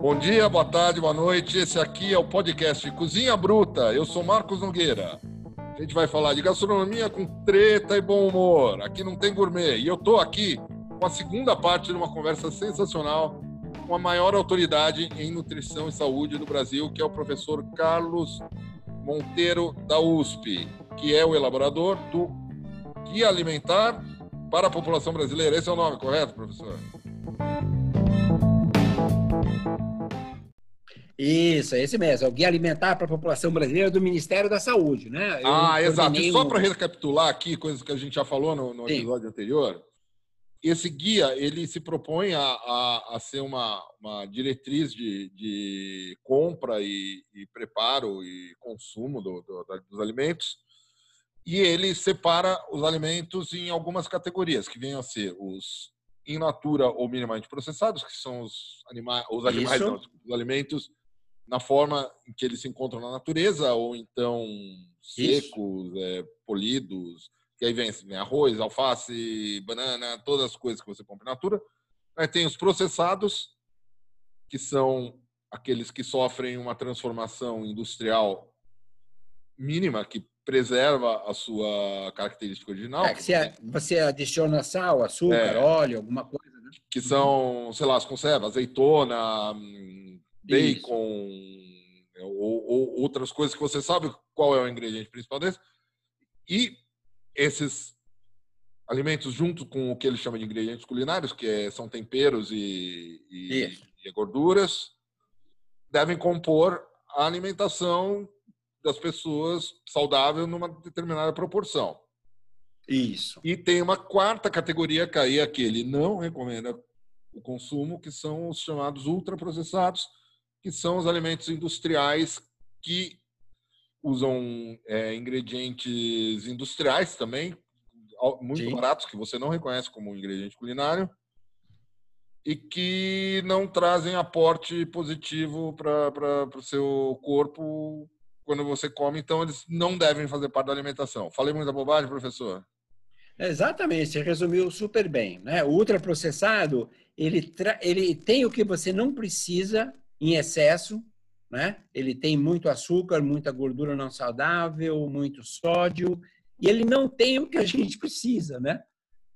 Bom dia, boa tarde, boa noite. Esse aqui é o podcast Cozinha Bruta. Eu sou Marcos Nogueira. A gente vai falar de gastronomia com treta e bom humor. Aqui não tem gourmet. E eu tô aqui com a segunda parte de uma conversa sensacional com a maior autoridade em nutrição e saúde do Brasil, que é o professor Carlos Monteiro da USP, que é o elaborador do Guia Alimentar para a População Brasileira. Esse é o nome, correto, professor? Isso, é esse mesmo. É o Guia Alimentar para a População Brasileira do Ministério da Saúde, né? Eu ah, exato. E só para recapitular aqui, coisas que a gente já falou no, no episódio anterior, esse guia ele se propõe a, a, a ser uma, uma diretriz de, de compra e, e, preparo e consumo do, do, dos alimentos e ele separa os alimentos em algumas categorias que vêm a ser os in natura ou minimamente processados que são os animais os animais não, os alimentos na forma em que eles se encontram na natureza, ou então secos, é, polidos, que aí vem arroz, alface, banana, todas as coisas que você compra na natura. Aí tem os processados, que são aqueles que sofrem uma transformação industrial mínima, que preserva a sua característica original. É, você, você adiciona sal, açúcar, é, óleo, alguma coisa. Né? Que são, sei lá, as conservas, azeitona, bacon ou, ou, outras coisas que você sabe qual é o ingrediente principal desse. E esses alimentos, junto com o que ele chama de ingredientes culinários, que é, são temperos e, e, e gorduras, devem compor a alimentação das pessoas saudável numa determinada proporção. Isso. E tem uma quarta categoria que aí é que ele não recomenda o consumo, que são os chamados ultraprocessados, que são os alimentos industriais que usam é, ingredientes industriais também, muito Sim. baratos, que você não reconhece como ingrediente culinário, e que não trazem aporte positivo para o seu corpo quando você come, então eles não devem fazer parte da alimentação. Falei muita bobagem, professor? Exatamente, você resumiu super bem. Né? O ultraprocessado, ele, ele tem o que você não precisa em excesso, né? Ele tem muito açúcar, muita gordura não saudável, muito sódio, e ele não tem o que a gente precisa, né?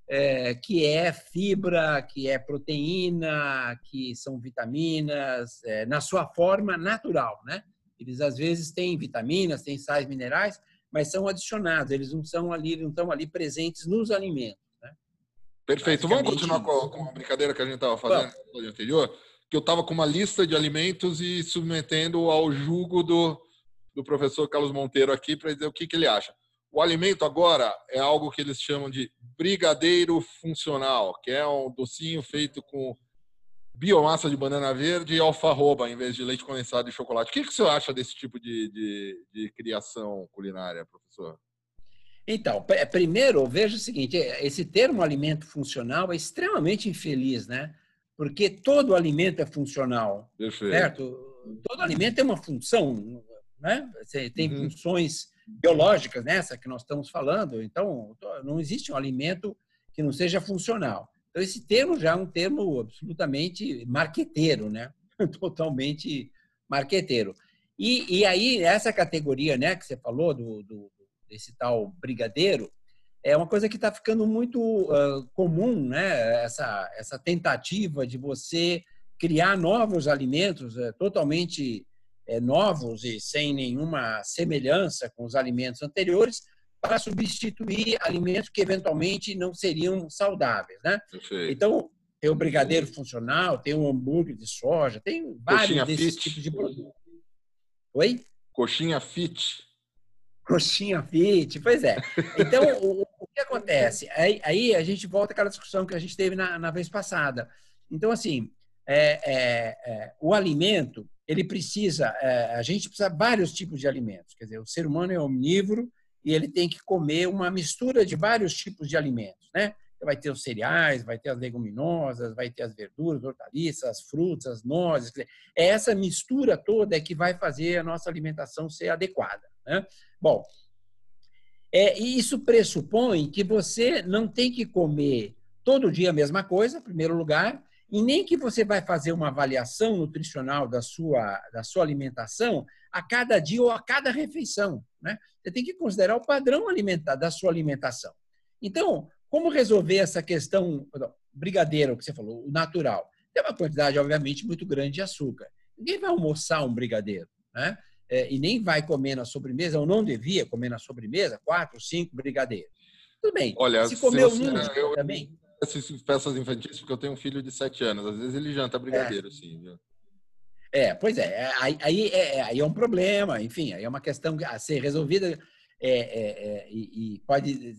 É, que é fibra, que é proteína, que são vitaminas, é, na sua forma natural, né? Eles às vezes têm vitaminas, têm sais minerais, mas são adicionados. Eles não são ali, não estão ali presentes nos alimentos. Né? Perfeito. Vamos continuar com, com a brincadeira que a gente estava fazendo no anterior que eu estava com uma lista de alimentos e submetendo ao julgo do, do professor Carlos Monteiro aqui para dizer o que, que ele acha. O alimento agora é algo que eles chamam de brigadeiro funcional, que é um docinho feito com biomassa de banana verde e alfarroba em vez de leite condensado e chocolate. O que, que você acha desse tipo de, de, de criação culinária, professor? Então, primeiro, veja o seguinte: esse termo alimento funcional é extremamente infeliz, né? Porque todo alimento é funcional, Perfeito. certo? Todo alimento tem uma função, né? Tem uhum. funções biológicas nessa que nós estamos falando. Então, não existe um alimento que não seja funcional. Então, esse termo já é um termo absolutamente marqueteiro, né? Totalmente marqueteiro. E, e aí, essa categoria, né, que você falou, do, do desse tal brigadeiro, é uma coisa que está ficando muito uh, comum, né? Essa, essa tentativa de você criar novos alimentos uh, totalmente uh, novos e sem nenhuma semelhança com os alimentos anteriores para substituir alimentos que eventualmente não seriam saudáveis, né? Perfeito. Então, tem o brigadeiro funcional, tem o hambúrguer de soja, tem vários Coxinha desses fit. tipos de produtos. Oi? Coxinha fit. Coxinha fit, pois é. Então, o, o que acontece? Aí, aí, a gente volta àquela discussão que a gente teve na, na vez passada. Então, assim, é, é, é, o alimento, ele precisa, é, a gente precisa de vários tipos de alimentos. Quer dizer, o ser humano é omnívoro e ele tem que comer uma mistura de vários tipos de alimentos, né? Vai ter os cereais, vai ter as leguminosas, vai ter as verduras, hortaliças, as frutas, as nozes. É essa mistura toda é que vai fazer a nossa alimentação ser adequada. Né? Bom, é, isso pressupõe que você não tem que comer todo dia a mesma coisa, em primeiro lugar, e nem que você vai fazer uma avaliação nutricional da sua, da sua alimentação a cada dia ou a cada refeição. Né? Você tem que considerar o padrão alimentar da sua alimentação. Então, como resolver essa questão brigadeiro que você falou, o natural? Tem uma quantidade, obviamente, muito grande de açúcar. Ninguém vai almoçar um brigadeiro, né? É, e nem vai comer na sobremesa, ou não devia comer na sobremesa, quatro, cinco brigadeiros. Tudo bem. Olha, se comeu um eu, também. Essas peças infantis, porque eu tenho um filho de sete anos. Às vezes ele janta brigadeiro, é. sim. Viu? É, pois é. é aí, aí, é, aí é um problema, enfim, aí é uma questão a ser resolvida é, é, é, e, e, pode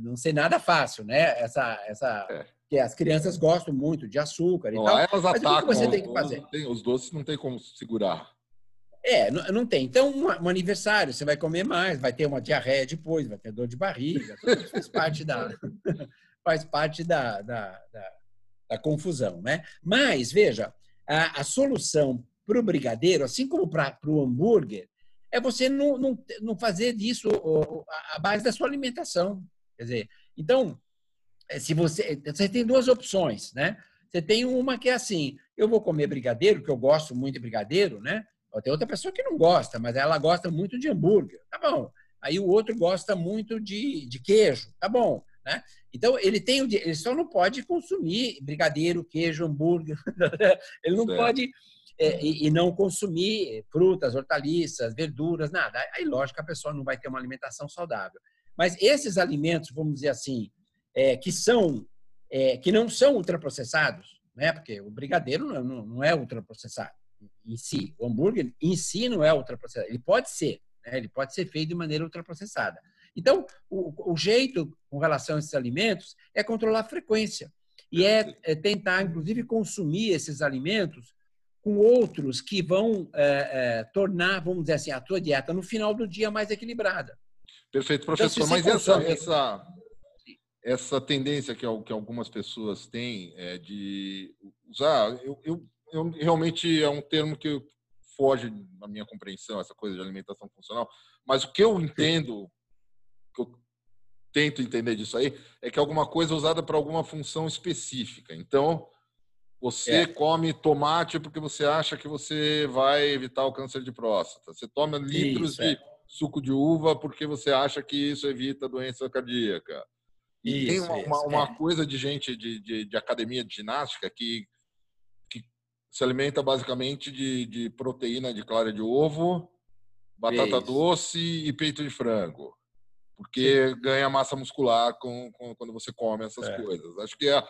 não ser nada fácil, né? Essa, essa, é. que as crianças gostam muito de açúcar e não, tal. Elas mas atacam, o que você tem que fazer? Tem, os doces não tem como segurar. É, não, não tem. Então, um, um, aniversário, você vai comer mais, vai ter uma diarreia depois, vai ter dor de barriga, faz parte da faz parte da, da, da, da confusão, né? Mas veja, a, a solução para o brigadeiro, assim como para o hambúrguer, é você não, não, não fazer disso a base da sua alimentação. Quer dizer, então, é, se você, você tem duas opções, né? Você tem uma que é assim, eu vou comer brigadeiro, que eu gosto muito de brigadeiro, né? Tem outra pessoa que não gosta, mas ela gosta muito de hambúrguer, tá bom. Aí o outro gosta muito de, de queijo, tá bom. Né? Então, ele tem ele só não pode consumir brigadeiro, queijo, hambúrguer. ele não pode é, e, e, não consumir frutas, hortaliças, verduras, nada. Aí, lógico, a pessoa não vai ter uma alimentação saudável. Mas esses alimentos, vamos dizer assim, é, que são é, que não são ultraprocessados, né? Porque o brigadeiro não, não, não é ultraprocessado em si. O hambúrguer em si não é ultraprocessado. Ele pode ser, né? ele pode ser feito de maneira ultraprocessada. Então, o, o jeito com relação a esses alimentos é controlar a frequência. E é, é tentar, inclusive, consumir esses alimentos com outros que vão é, é, tornar, vamos dizer assim, a tua dieta no final do dia mais equilibrada. Perfeito, então, professor. Então, Mas essa, essa, essa tendência que, que algumas pessoas têm é de usar, eu, eu, eu, realmente é um termo que foge da minha compreensão, essa coisa de alimentação funcional. Mas o que eu entendo, que eu tento entender disso aí, é que é alguma coisa usada para alguma função específica. Então, você é. come tomate porque você acha que você vai evitar o câncer de próstata. Você toma litros isso, de é. suco de uva porque você acha que isso evita doença cardíaca. E isso, tem uma, uma, é. coisa de gente de, de, de, academia de ginástica que se alimenta basicamente de, de proteína de clara de ovo, batata isso. doce e peito de frango. Porque Sim. ganha massa muscular com, com, quando você come essas é. coisas. Acho que é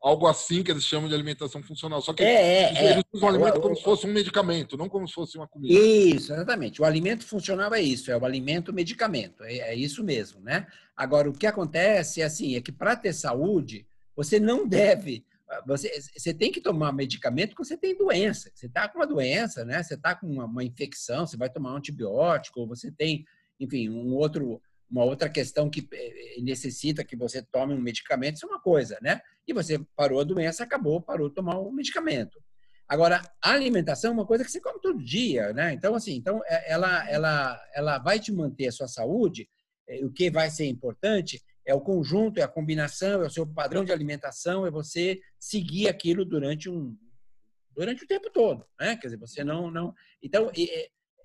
algo assim que eles chamam de alimentação funcional. Só que é, é, eles usam é, o alimento como se fosse um medicamento, não como se fosse uma comida. Isso, exatamente. O alimento funcional é isso, é o alimento medicamento, é, é isso mesmo, né? Agora, o que acontece é assim, é que para ter saúde, você não deve você, você tem que tomar medicamento quando você tem doença. Você está com uma doença, né? Você está com uma, uma, infecção, você vai tomar um antibiótico, ou você tem, enfim, um outro uma outra questão que eh, necessita que você tome um medicamento, isso é uma coisa, né? E você parou a doença, acabou, parou de tomar o medicamento. Agora, a alimentação é uma coisa que você come todo dia, né? Então, assim, então é, ela, ela, ela vai te manter a sua saúde. Eh, o que vai ser importante é o conjunto, é a combinação, é o seu padrão de alimentação, é você seguir aquilo durante um durante o tempo todo, né? Quer dizer, você não não então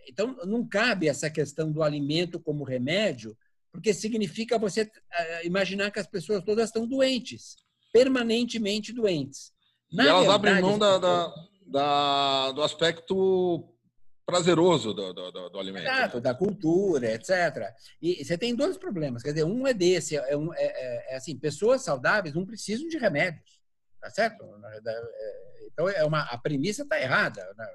então não cabe essa questão do alimento como remédio porque significa você eh, imaginar que as pessoas todas estão doentes, permanentemente doentes. Na e elas verdade, abrem mão da, da, da, do aspecto prazeroso do, do, do alimento. Exato, né? da cultura, etc. E você tem dois problemas. Quer dizer, um é desse, é, um, é, é, é assim, pessoas saudáveis não precisam de remédios, tá certo? Então, é uma, a premissa está errada. Né?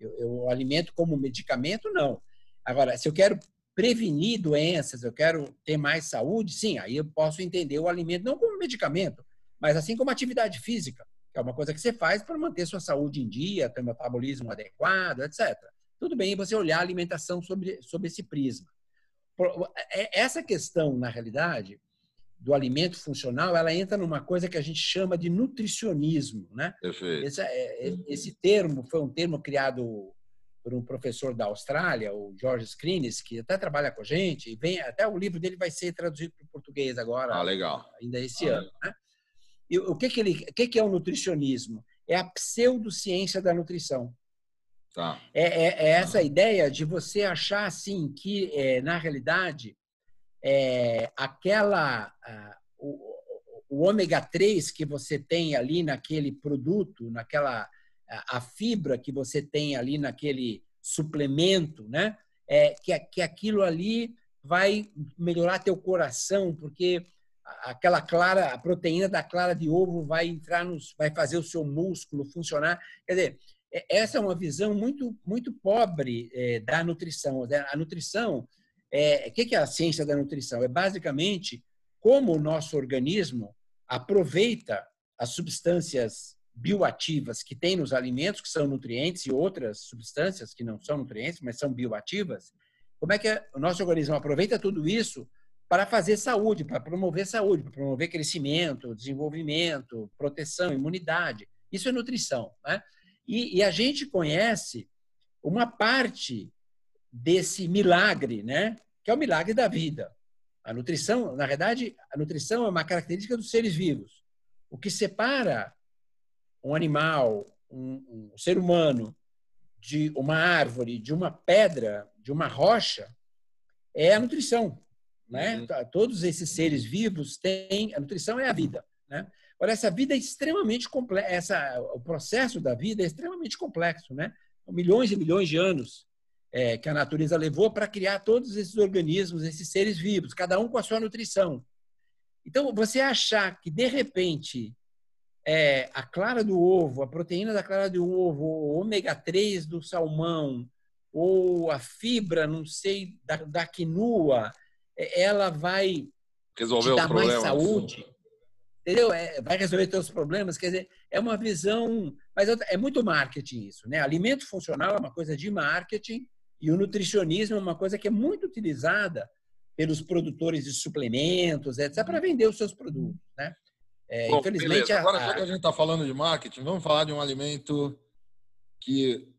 Eu, eu alimento como medicamento, não. Agora, se eu quero prevenir doenças, eu quero ter mais saúde, sim, aí eu posso entender o alimento não como medicamento, mas assim como atividade física, que é uma coisa que você faz para manter sua saúde em dia, ter um metabolismo adequado, etc. Tudo bem você olhar a alimentação sobre, sobre esse prisma. É, essa questão, na realidade, do alimento funcional, ela entra numa coisa que a gente chama de nutricionismo, né? Esse, é, esse termo foi um termo criado por um professor da Austrália, o George Skrines, que até trabalha com a gente, e vem até o livro dele vai ser traduzido para o português agora. Ah, legal. Ainda esse ah, ano, né? o que, que, ele, o que, que é o nutricionismo? É a pseudociência da nutrição. Tá. É, é, é, essa ideia de você achar assim que, é, na realidade, é, aquela o, o, ômega 3 que você tem ali naquele produto, naquela a, a fibra que você tem ali naquele suplemento, né? É, que, que aquilo ali vai melhorar teu coração, porque aquela clara, a proteína da clara de ovo vai entrar nos, vai fazer o seu músculo funcionar. Quer dizer, essa é uma visão muito muito pobre é, da nutrição. Né? A nutrição, é, o que é a ciência da nutrição? É basicamente como o nosso organismo aproveita as substâncias bioativas que tem nos alimentos, que são nutrientes, e outras substâncias que não são nutrientes, mas são bioativas. Como é que o nosso organismo aproveita tudo isso para fazer saúde, para promover saúde, para promover crescimento, desenvolvimento, proteção, imunidade. Isso é nutrição. Né? E, e, a gente conhece uma parte desse milagre, né? que é o milagre da vida. A nutrição, na verdade, a nutrição é uma característica dos seres vivos. O que separa um animal, um, um ser humano, de uma árvore, de uma pedra, de uma rocha, é a nutrição. Né? Uhum. Todos esses seres vivos têm. A nutrição é a vida. Né? Agora, essa vida é extremamente complexa. O processo da vida é extremamente complexo. Né? Milhões e milhões de anos é, que a natureza levou para criar todos esses organismos, esses seres vivos, cada um com a sua nutrição. Então, você achar que, de repente, é, a clara do ovo, a proteína da clara do ovo, o ômega 3 do salmão, ou a fibra, não sei, da, da quinua, é, ela vai resolver te dar mais saúde. Entendeu? É, vai resolver seus problemas. Quer dizer, é uma visão. Mas é muito marketing isso, né? Alimento funcional é uma coisa de marketing e o nutricionismo é uma coisa que é muito utilizada pelos produtores de suplementos, etc., para vender os seus produtos, né? É, Bom, infelizmente. Beleza. Agora, já que a gente está falando de marketing, vamos falar de um alimento que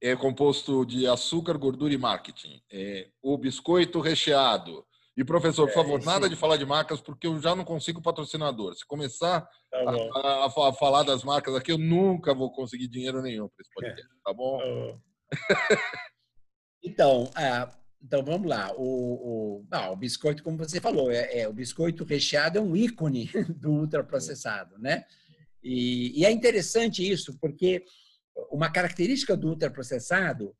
é composto de açúcar, gordura e marketing. É, o biscoito recheado. E, professor, por é, favor, nada de falar de marcas, porque eu já não consigo patrocinador. Se começar tá a, a, a, falar das marcas aqui, eu nunca vou conseguir dinheiro nenhum para esse podcast, tá bom? Tá então, é, então, vamos lá. O, o, não, o biscoito, como você falou, é, é, o biscoito recheado é um ícone do ultraprocessado, né? E, e é interessante isso, porque uma característica do ultraprocessado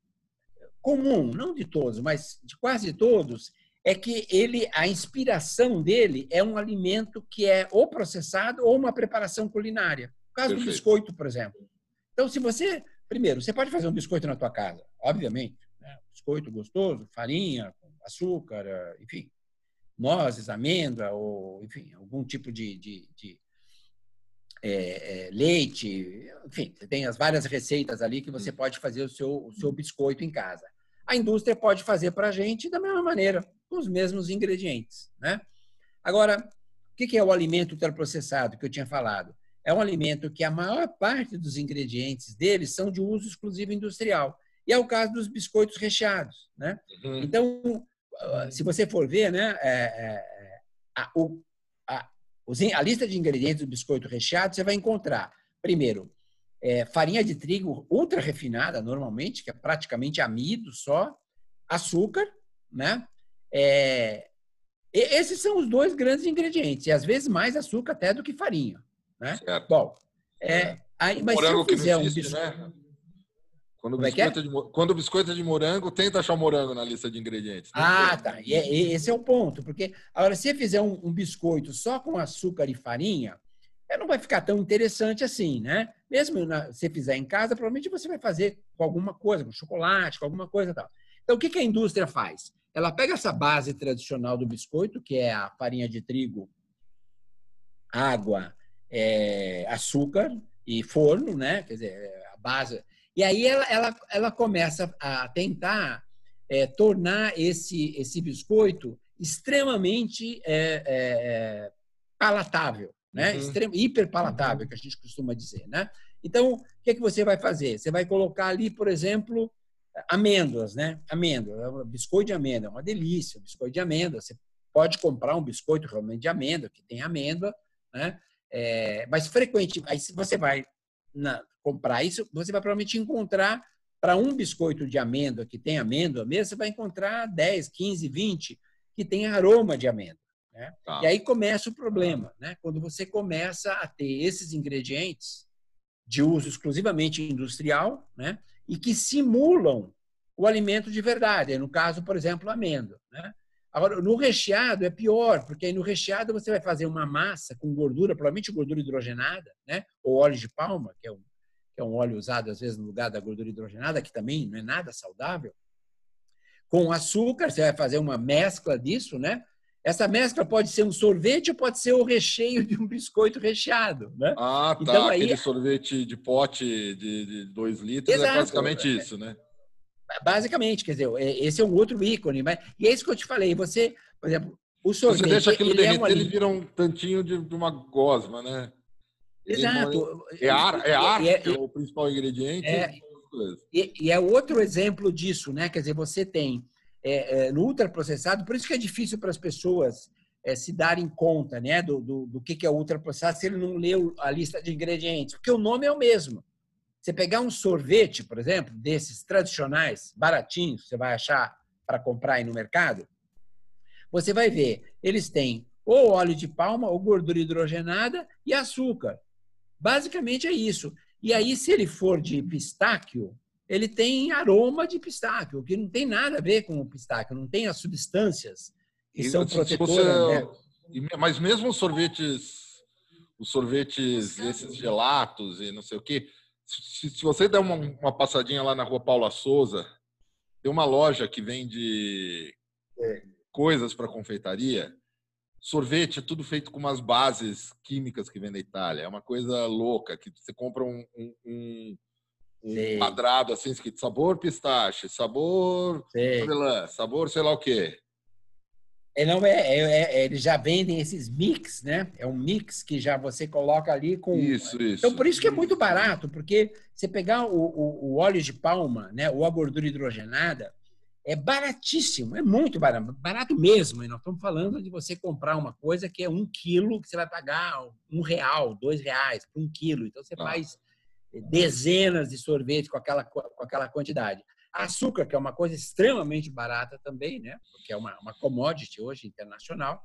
comum, não de todos, mas de quase todos, é que ele, a inspiração dele é um alimento que é ou processado ou uma preparação culinária. No caso Perfeito. do biscoito, por exemplo. Então, se você, primeiro, você pode fazer um biscoito na tua casa, obviamente, né? biscoito gostoso, farinha, açúcar, enfim, nozes, amêndoa ou, enfim, algum tipo de, de, de é, é, leite, enfim, você tem as várias receitas ali que você hum. pode fazer o seu, o seu biscoito em casa. A indústria pode fazer para a gente da mesma maneira, com os mesmos ingredientes. Né? Agora, o que é o alimento ultraprocessado que eu tinha falado? É um alimento que a maior parte dos ingredientes dele são de uso exclusivo industrial. E é o caso dos biscoitos recheados. Né? Uhum. Então, se você for ver, né, é, é, a, o, a lista de ingredientes do biscoito recheado, você vai encontrar, primeiro, é, farinha de trigo ultra refinada, normalmente, que é praticamente amido só, açúcar, né? É, esses são os dois grandes ingredientes, e às vezes mais açúcar até do que farinha, né? Certo. Bom, é, aí, mas se eu fizer um biscoito... Né? Quando o, é biscoito é? de, quando o biscoito é de morango, tenta achar morango na lista de ingredientes. Né? Ah, tá. E, é, esse é o ponto. Porque, agora, se você fizer um, um, biscoito só com açúcar e farinha, não vai ficar tão interessante assim, né? Mesmo na, se fizer em casa, provavelmente você vai fazer com alguma coisa, com chocolate, com alguma coisa tal. Então, o que, a indústria faz? Ela pega essa base tradicional do biscoito, que é a farinha de trigo, água, é, açúcar e forno, né? Quer dizer, a base e aí ela, ela, ela começa a tentar é, tornar esse, esse biscoito extremamente é, é, palatável, né? Uhum. Extremo, hiper palatável, uhum. que a gente costuma dizer, né? Então, o que, é que você vai fazer? Você vai colocar ali, por exemplo, amêndoas, né? Amêndoa, biscoito de amêndoa, é uma delícia, biscoito de amêndoa. Você pode comprar um biscoito realmente de amêndoa, que tem amêndoa, né? É, mas frequente, aí se você vai na, comprar isso, você vai provavelmente encontrar para um biscoito de amêndoa que tem amêndoa mesmo, você vai encontrar 10, 15, 20 que tem aroma de amêndoa. Né? Tá. E aí começa o problema, né? quando você começa a ter esses ingredientes de uso exclusivamente industrial né? e que simulam o alimento de verdade. No caso, por exemplo, a amêndoa. Né? Agora, no recheado é pior, porque aí no recheado você vai fazer uma massa com gordura, provavelmente gordura hidrogenada, né? ou óleo de palma, que é um, que é um óleo usado às vezes no lugar da gordura hidrogenada, que também não é nada saudável. Com açúcar, você vai fazer uma mescla disso, né? Essa mescla pode ser um sorvete ou pode ser o recheio de um biscoito recheado, né? Ah, tá. Então, aí... Aquele sorvete de pote de 2 litros é Exato. é basicamente isso, né? Basicamente, quer dizer, é, esse é um outro ícone. Mas, e é isso que eu te falei. Você, por exemplo, o sorvete... Você deixa aquilo ele derreter, é ele vira um tantinho de, de uma gosma, né? Exato. É, é ar, é ar é, é, o principal ingrediente. É, e, e, é outro exemplo disso, né? Quer dizer, você tem é, é, no ultraprocessado, por isso que é difícil para as pessoas é, se darem conta né, do, do, do que, que é ultraprocessado se ele não leu a lista de ingredientes, porque o nome é o mesmo. Você pegar um sorvete, por exemplo, desses tradicionais, baratinhos, você vai achar para comprar aí no mercado, você vai ver, eles têm ou óleo de palma, ou gordura hidrogenada e açúcar. Basicamente é isso. E aí, se ele for de pistáquio, ele tem aroma de pistáquio, que não tem nada a ver com o pistáquio, não tem as substâncias que são protetoras. Você, né? Mas mesmo os sorvetes, os sorvetes, esses gelatos e não sei o quê, se, se você der uma, uma, passadinha lá na rua Paula Souza, tem uma loja que vende é. coisas para confeitaria. Sorvete é tudo feito com umas bases químicas que vem da Itália. É uma coisa louca, que você compra um, um um quadrado assim, escrito sabor pistache, sabor avelã, sabor sei lá o quê. É, não é, é, é, eles já vendem esses mix, né? É um mix que já você coloca ali com. Isso, isso. Então, por isso que é muito barato, porque você pegar o, o, o óleo de palma, né? Ou a gordura hidrogenada, é baratíssimo, é muito barato, barato mesmo. E nós estamos falando de você comprar uma coisa que é um quilo, que você vai pagar um real, dois reais por um quilo. Então, você ah. faz dezenas de sorvetes com aquela, com aquela quantidade. Açúcar, que é uma coisa extremamente barata também, né? porque é uma, uma commodity hoje internacional.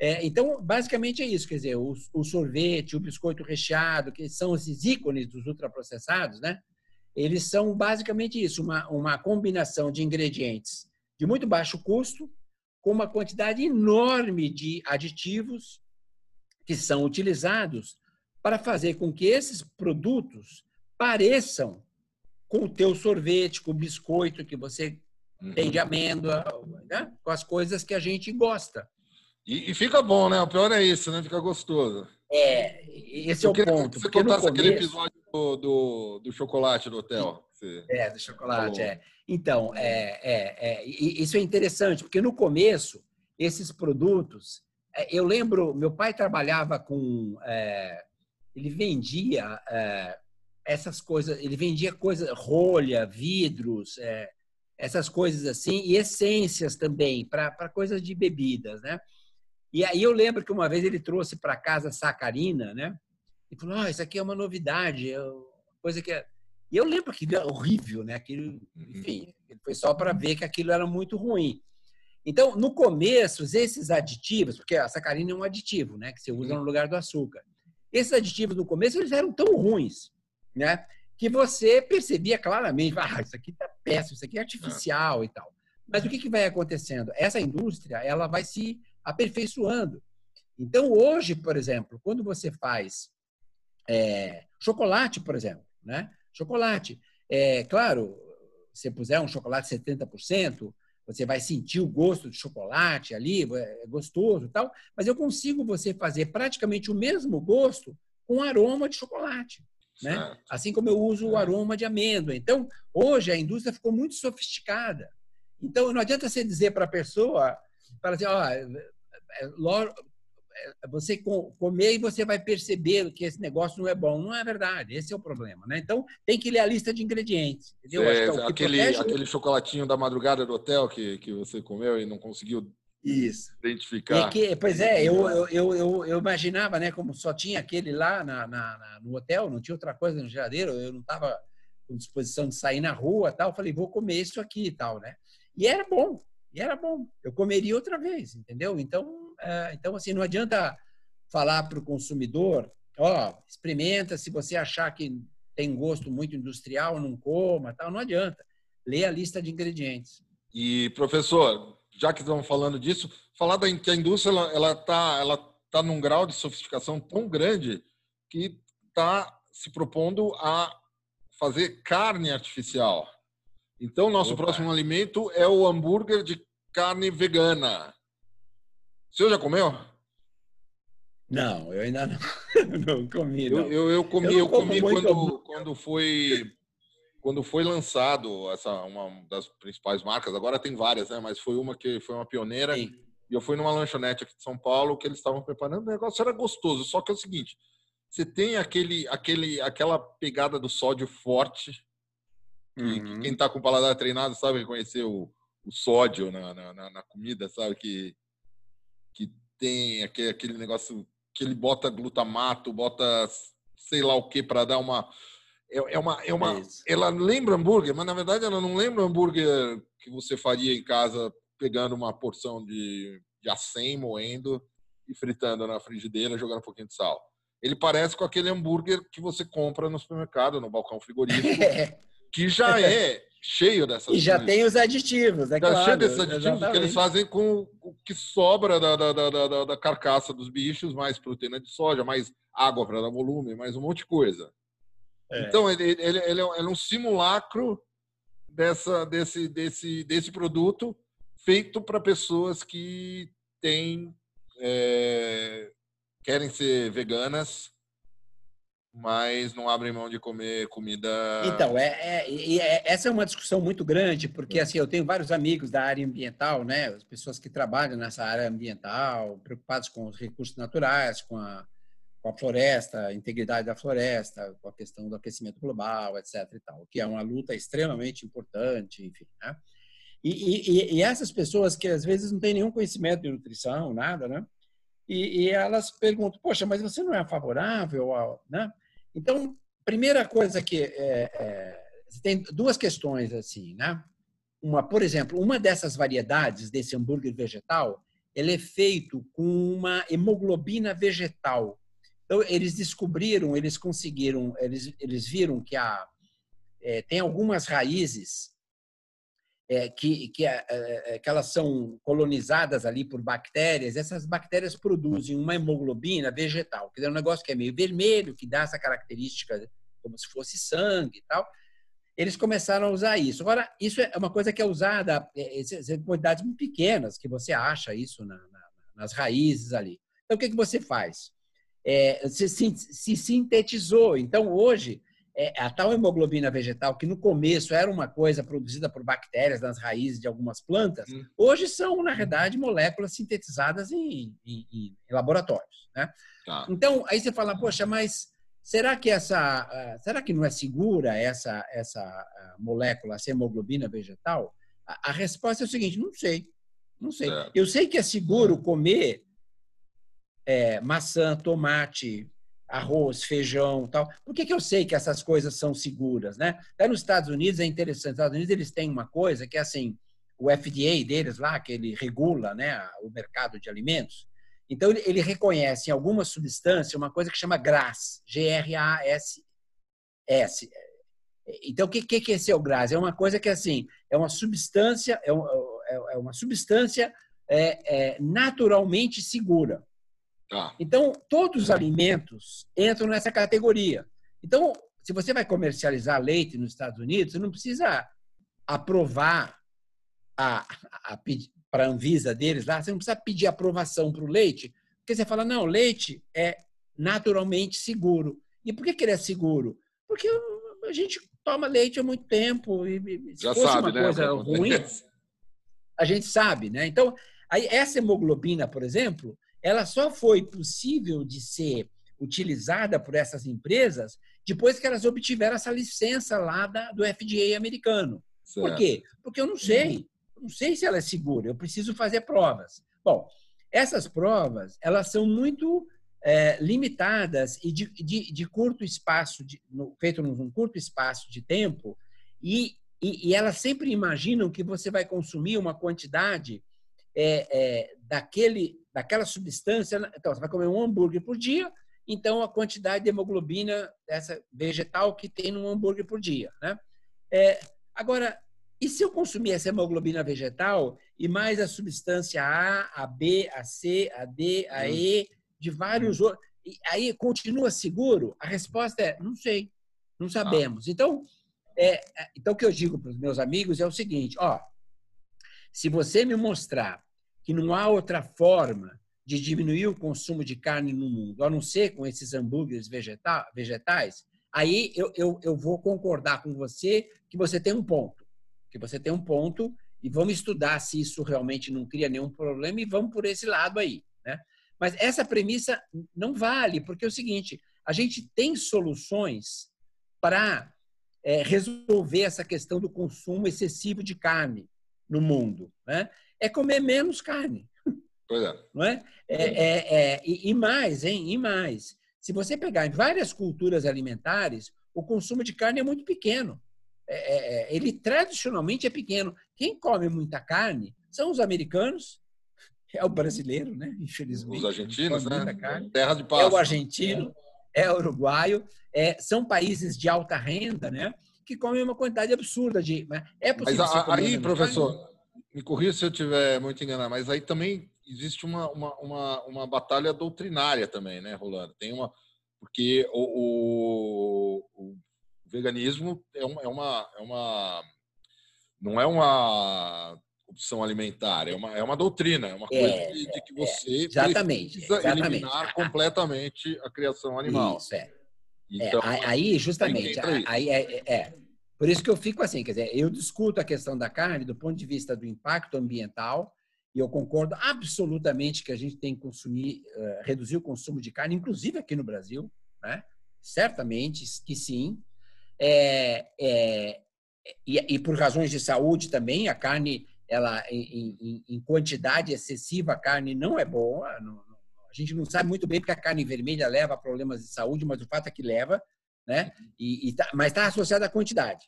É, então, basicamente é isso, quer dizer, o, o, sorvete, o biscoito recheado, que são esses ícones dos ultraprocessados, né? Eles são basicamente isso, uma, uma combinação de ingredientes de muito baixo custo, com uma quantidade enorme de aditivos que são utilizados para fazer com que esses produtos pareçam com o teu sorvete, com o biscoito que você uhum. tem de amêndoa, né? com as coisas que a gente gosta. E, e, fica bom, né? O pior é isso, né? Fica gostoso. É, esse é o ponto. Você contasse começo... aquele episódio do, do, do, chocolate do hotel. Você... É, do chocolate, falou. é. Então, é, é, é, isso é interessante, porque no começo, esses produtos... É, eu lembro, meu pai trabalhava com é, ele vendia é, essas coisas, ele vendia coisas, rolha, vidros, é, essas coisas assim, e essências também, para coisas de bebidas, né? E aí eu lembro que uma vez ele trouxe para casa sacarina, né? E falou, oh, isso aqui é uma novidade, é coisa que... É... E eu lembro que era horrível, né? Aquilo, uhum. enfim, foi só para ver que aquilo era muito ruim. Então, no começo, esses aditivos, porque a sacarina é um aditivo, né? Que você usa uhum. no lugar do açúcar. Esses aditivos no começo eles eram tão ruins, né? Que você percebia claramente, ah, isso aqui está péssimo, isso aqui é artificial e tal. Mas o que, que vai acontecendo? Essa indústria ela vai se aperfeiçoando. Então, hoje, por exemplo, quando você faz é, chocolate, por exemplo, né? Chocolate, é claro, se puser um chocolate 70%, você vai sentir o gosto de chocolate ali, é gostoso e tal, mas eu consigo você fazer praticamente o mesmo gosto com aroma de chocolate. Né? Assim como eu uso o é. aroma de amêndoa. Então, hoje a indústria ficou muito sofisticada. Então, não adianta você dizer para a pessoa, para dizer, ó, é, você comer e você vai perceber que esse negócio não é bom. Não é verdade, esse é o problema. Né? Então, tem que ler a lista de ingredientes. Entendeu? É, é aquele, protege... aquele chocolatinho da madrugada do hotel que, que você comeu e não conseguiu Isso. Identificar. Que, pois é, eu, eu, eu, eu, imaginava, né, como só tinha aquele lá na, na, na, no hotel, não tinha outra coisa no geladeiro, eu não estava com disposição de sair na rua tal. Falei, vou comer isso aqui e tal, né? E era bom, e era bom. Eu comeria outra vez, entendeu? Então, é, então assim, não adianta falar para o consumidor, ó, oh, experimenta, se você achar que tem gosto muito industrial, não coma, tal, não adianta. Lê a lista de ingredientes. E, professor, já que estamos falando disso, falar da que a indústria ela, ela tá ela tá num grau de sofisticação tão grande que está se propondo a fazer carne artificial. Então, nosso Opa. próximo alimento é o hambúrguer de carne vegana. O senhor já comeu? Não, eu ainda não, não comi. Não. Eu, eu, eu, comi, eu, eu comi quando, quando foi quando foi lançado essa uma das principais marcas. Agora tem várias, né? Mas foi uma que foi uma pioneira. Sim. E eu fui numa lanchonete aqui de São Paulo que eles estavam preparando. O negócio era gostoso, só que é o seguinte: você tem aquele, aquele, aquela pegada do sódio forte. Uhum. quem está com o paladar treinado sabe reconhecer o, o sódio na, na, na, comida, sabe? Que, que tem aquele, aquele negócio que ele bota glutamato, bota sei lá o que para dar uma. É, é uma. É uma é ela lembra hambúrguer, mas na verdade ela não lembra hambúrguer que você faria em casa pegando uma porção de, de acém, moendo e fritando na frigideira, jogando um pouquinho de sal. Ele parece com aquele hambúrguer que você compra no supermercado, no balcão frigorífico, que já é cheio dessas E já coisas. tem os aditivos, é claro. cheio desses aditivos exatamente. que eles fazem com o que sobra da, da, da, da, carcaça dos bichos, mais proteína de soja, mais água para dar volume, mais um monte de coisa. É. Então, ele, ele, ele, é ele é um simulacro dessa, desse, desse, desse produto feito para pessoas que têm é, querem ser veganas, mas não abrem mão de comer comida. Então, é, é, é, essa é uma discussão muito grande, porque assim, eu tenho vários amigos da área ambiental, né? As pessoas que trabalham nessa área ambiental, preocupados com os recursos naturais, com a, com a floresta, a integridade da floresta, com a questão do aquecimento global, etc. E tal, que é uma luta extremamente importante, enfim, né? E, e, e essas pessoas que às vezes não têm nenhum conhecimento de nutrição, nada, né? E, e elas perguntam, poxa, mas você não é favorável ao... Né? Então, primeira coisa que... É, é, tem duas questões assim, né? Uma, por exemplo, uma dessas variedades desse hambúrguer vegetal, ele é feito com uma hemoglobina vegetal. Então, eles descobriram, eles conseguiram, eles, eles viram que há, é, tem algumas raízes é, que, que, é, é, que, elas são colonizadas ali por bactérias, essas bactérias produzem uma hemoglobina vegetal, que é um negócio que é meio vermelho, que dá essa característica como se fosse sangue e tal. Eles começaram a usar isso. Agora, isso é uma coisa que é usada em é, quantidades muito pequenas, que você acha isso na, na, nas raízes ali. Então, o que, que você faz? É, se, se sintetizou. Então, hoje, é, a tal hemoglobina vegetal, que no começo era uma coisa produzida por bactérias nas raízes de algumas plantas, hum. hoje são, na verdade, moléculas sintetizadas em, em, em laboratórios. Né? Tá. Então, aí você fala, poxa, mas será que essa, será que não é segura essa, essa molécula, essa hemoglobina vegetal? A, a resposta é o seguinte, não sei. Não sei. É. Eu sei que é seguro comer é, maçã, tomate, arroz, feijão, tal. Por que, que eu sei que essas coisas são seguras, né? Até nos Estados Unidos é interessante. Nos Estados Unidos eles têm uma coisa que é assim, o FDA deles lá, que ele regula, né, o mercado de alimentos. Então ele, ele reconhece em alguma substância uma coisa que chama GRAS, G-R-A-S-S. Então o que, que, que é esse é o GRAS? É uma coisa que assim é uma substância, é, um, é, é uma substância é, é naturalmente segura. Ah. Então, todos os alimentos entram nessa categoria. Então, se você vai comercializar leite nos Estados Unidos, você não precisa aprovar a, a, para a Anvisa deles lá, você não precisa pedir aprovação para o leite, porque você fala, não, leite é naturalmente seguro. E por que, que ele é seguro? Porque a gente toma leite há muito tempo e se Já fosse sabe, uma né? coisa ruim, a gente sabe, né? Então, aí essa hemoglobina, por exemplo, ela só foi possível de ser utilizada por essas empresas depois que elas obtiveram essa licença lá da, do FDA americano. Certo. Por quê? Porque eu não sei. Eu não sei se ela é segura. Eu preciso fazer provas. Bom, essas provas, elas são muito é, limitadas e de, de, de curto espaço, de, no, feito num curto espaço de tempo, e, e, e, elas sempre imaginam que você vai consumir uma quantidade é, é, daquele, daquela substância. Então, você vai comer um hambúrguer por dia, então a quantidade de hemoglobina dessa vegetal que tem num hambúrguer por dia. Né? É, agora, e se eu consumir essa hemoglobina vegetal e mais a substância A, a B, a C, a D, a. E, de vários hum. outros. Aí continua seguro? A resposta é: não sei, não sabemos. Ah. Então, é, é, então, o que eu digo para os meus amigos é o seguinte: ó, se você me mostrar que não há outra forma de diminuir o consumo de carne no mundo, a não ser com esses hambúrgueres vegetais, aí eu, eu, eu vou concordar com você que você tem um ponto. Que você tem um ponto e vamos estudar se isso realmente não cria nenhum problema e vamos por esse lado aí. Né? Mas essa premissa não vale, porque é o seguinte: a gente tem soluções para é, resolver essa questão do consumo excessivo de carne no mundo. Né? É comer menos carne. Pois é. Não é? é, é, é e, e, mais, hein? E mais. Se você pegar em várias culturas alimentares, o consumo de carne é muito pequeno. É, é, ele tradicionalmente é pequeno. Quem come muita carne são os americanos, é o brasileiro, né? Infelizmente. Os argentinos, né? Carne. Terra de paz. É o argentino, é o uruguaio. É, são países de alta renda, né? Que comem uma quantidade absurda de. Né? É possível. Mas aí, professor? Me corrija se eu estiver muito enganado, mas aí também existe uma, uma, uma, uma batalha doutrinária também, né, Rolando? Tem uma. Porque o, o, o veganismo é uma, é uma, é uma. Não é uma opção alimentar, é uma, é uma doutrina, é uma coisa é, de, de, que é, você é, exatamente, precisa exatamente. eliminar completamente a criação animal. Isso, é. Então, é, aí, justamente, aí é, é, Por isso que eu fico assim, quer dizer, eu discuto a questão da carne do ponto de vista do impacto ambiental, e eu concordo absolutamente que a gente tem que consumir, uh, reduzir o consumo de carne, inclusive aqui no Brasil, né? certamente que sim. É, é, e, e, por razões de saúde também, a carne ela em, em, em, quantidade excessiva, a carne não é boa. Não, não, a gente não sabe muito bem porque a carne vermelha leva a problemas de saúde, mas o fato é que leva, né? E, e tá, mas está associada à quantidade.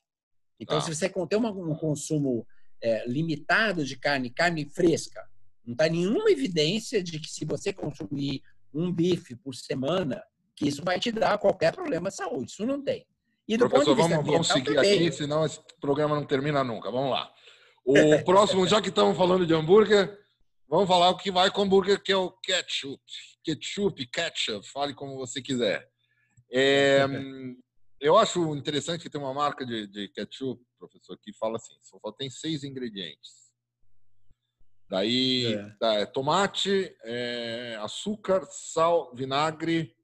Então, ah. se você tem um consumo é, limitado de carne, carne fresca, não está nenhuma evidência de que se você consumir um bife por semana, que isso vai te dar qualquer problema de saúde. Isso não tem. E do Professor, ponto de vamos, vamos seguir também. aqui, senão esse programa não termina nunca. Vamos lá. O próximo, já que estamos falando de hambúrguer, vamos falar o que vai com hambúrguer, que é o ketchup. Ketchup, ketchup, fale como você quiser. É, eu acho interessante que tem uma marca de, de, ketchup, professor, que fala assim: só tem seis ingredientes. Daí é. Tá, é tomate, é, açúcar, sal, vinagre,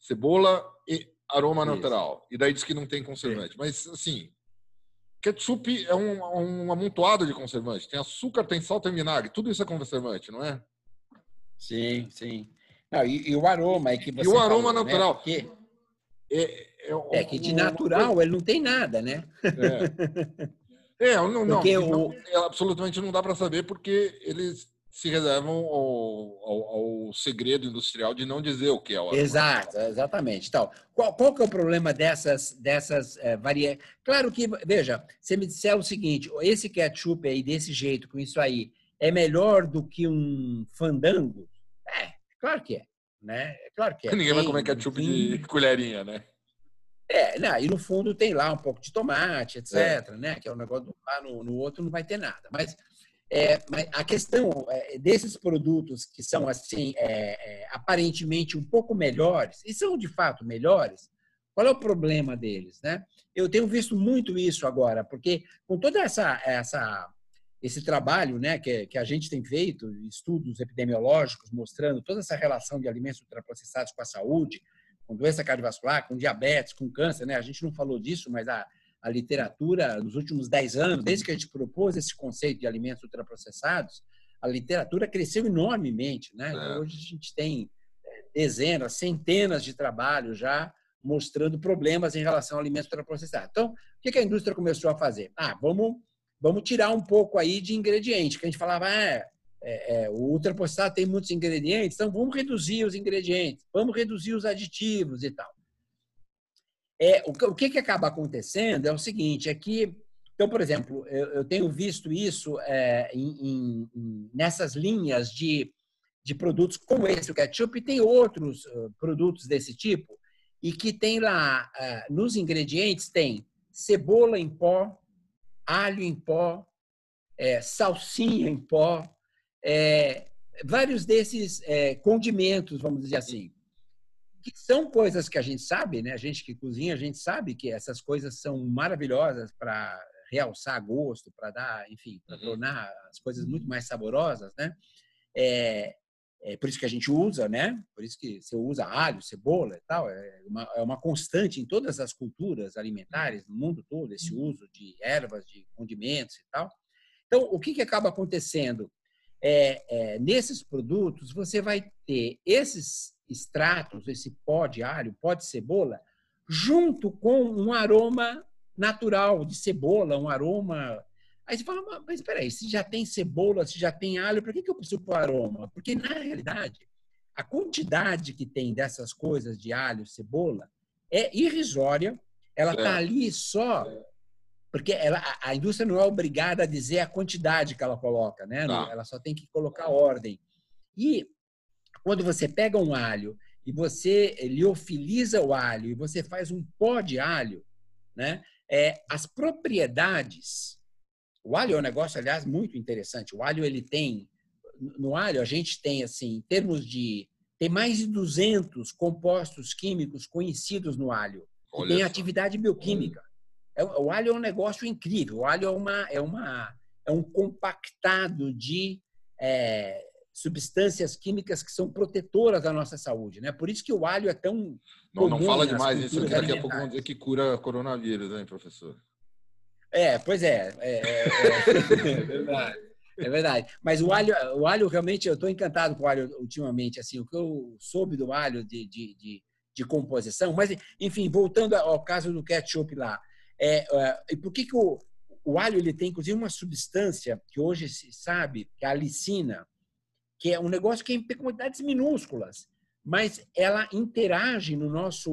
cebola e aroma Isso. natural. E daí diz que não tem conservante. Sim. Mas, assim, Ketchup é um, um amontoado de conservante. Tem açúcar, tem sal, tem vinagre. Tudo isso é conservante, não é? Sim, sim. Não, e, e, o aroma é que você E o aroma falou, né? natural. Né? Porque... É, é, é, que de natural ele não tem nada, né? É, é não, não, não, não, absolutamente não dá para saber porque eles se reservam ao, ao, ao, segredo industrial de não dizer o que é o. Exato, exatamente. Então, qual, qual que é o problema dessas, dessas é, variantes? Claro que, veja, você me disser o seguinte, esse ketchup aí, desse jeito, com isso aí, é melhor do que um fandango? É, claro que é. Né? É claro que é. Ninguém vai comer ketchup de colherinha, né? É, não, e no fundo tem lá um pouco de tomate, etc., é. né? Que é um negócio do, lá no, no outro não vai ter nada. Mas é, a questão é, desses produtos que são assim é, é, aparentemente um pouco melhores e são de fato melhores, qual é o problema deles, né? Eu tenho visto muito isso agora, porque com toda essa essa esse trabalho, né, que, que a gente tem feito, estudos epidemiológicos mostrando toda essa relação de alimentos ultraprocessados com a saúde, com doença cardiovascular, com diabetes, com câncer, né? A gente não falou disso, mas a, a literatura nos últimos 10 anos, desde que a gente propôs esse conceito de alimentos ultraprocessados, a literatura cresceu enormemente. Né? É. Hoje a gente tem é, dezenas, centenas de trabalhos já mostrando problemas em relação a alimentos ultraprocessados. Então, o que a indústria começou a fazer? Ah, vamos, vamos tirar um pouco aí de ingrediente, que a gente falava, ah, é, é, o ultraprocessado tem muitos ingredientes, então vamos reduzir os ingredientes, vamos reduzir os aditivos e tal. É, o, o que, que acaba acontecendo é o seguinte, é que, então, por exemplo, eu, eu tenho visto isso é, em, em, nessas linhas de, de produtos como esse, o ketchup, e tem outros uh, produtos desse tipo, e que tem lá, uh, nos ingredientes, tem cebola em pó, alho em pó, é, salsinha em pó, é, vários desses é, condimentos, vamos dizer assim, que são coisas que a gente sabe, né? A gente que cozinha, a gente sabe que essas coisas são maravilhosas para realçar gosto, para dar, enfim, para uhum. tornar as coisas muito mais saborosas, né? É, é por isso que a gente usa, né? Por isso que você usa alho, cebola e tal. É uma, é uma constante em todas as culturas alimentares no mundo todo esse uhum. uso de ervas, de condimentos e tal. Então, o que, que acaba acontecendo? É, é, nesses produtos, você vai ter esses extratos, esse pó de alho, pó de cebola, junto com um aroma natural de cebola, um aroma. Aí você fala, mas espera aí, se já tem cebola, se já tem alho, por que, que eu preciso pôr aroma? Porque, na realidade, a quantidade que tem dessas coisas de alho, cebola, é irrisória. Ela está é. ali só porque ela, a indústria não é obrigada a dizer a quantidade que ela coloca, né? Tá. Ela só tem que colocar ordem. E quando você pega um alho e você liofiliza o alho e você faz um pó de alho, né? É, as propriedades. O alho é um negócio, aliás, muito interessante. O alho ele tem no alho a gente tem assim, em termos de tem mais de 200 compostos químicos conhecidos no alho. tem atividade bioquímica. É, o alho é um negócio incrível. O alho é, uma, é, uma, é um compactado de é, substâncias químicas que são protetoras da nossa saúde. Né? Por isso que o alho é tão. Não, não fala demais isso, que daqui a pouco vão dizer que cura coronavírus, hein, professor? É, pois é. É, é, é, é verdade. É verdade. Mas o alho, o alho realmente, eu estou encantado com o alho ultimamente. Assim, o que eu soube do alho de, de, de, de composição. Mas, enfim, voltando ao caso do ketchup lá. É, é, e por que, que o, o alho ele tem, inclusive, uma substância que hoje se sabe, que é a alicina, que é um negócio que é em quantidades minúsculas, mas ela interage no nosso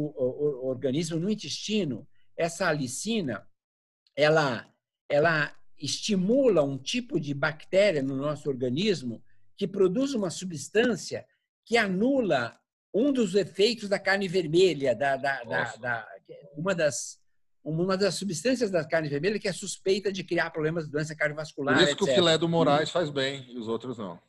organismo, no intestino. Essa alicina, ela, ela estimula um tipo de bactéria no nosso organismo que produz uma substância que anula um dos efeitos da carne vermelha, da, da, da, da uma das uma das substâncias da carne vermelha que é suspeita de criar problemas de doença cardiovascular. Por isso que etc. o filé do Moraes faz bem e os outros não.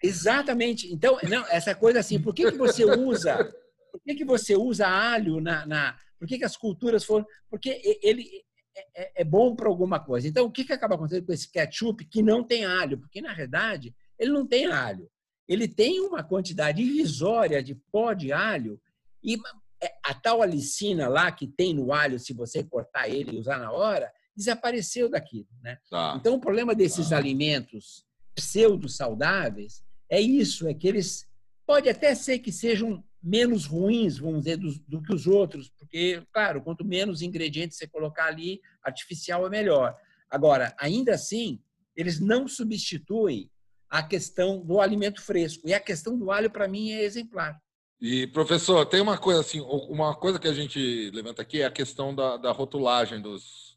Exatamente. Então, não, essa coisa assim, por que, que você usa, por que, que você usa alho na, na por que, que as culturas foram, porque ele é, é, é bom para alguma coisa. Então, o que, que acaba acontecendo com esse ketchup que não tem alho? Porque na verdade ele não tem alho. Ele tem uma quantidade irrisória de pó de alho e é, a tal alicina lá que tem no alho, se você cortar ele e usar na hora, desapareceu daquilo. Né? Tá. Então, o problema desses tá. alimentos pseudo-saudáveis é isso, é que eles pode até ser que sejam menos ruins, vamos dizer, do, do, que os outros, porque, claro, quanto menos ingredientes você colocar ali, artificial é melhor. Agora, ainda assim, eles não substituem a questão do alimento fresco. E a questão do alho, para mim, é exemplar. E, professor, tem uma coisa assim, uma coisa que a gente levanta aqui é a questão da, da rotulagem dos,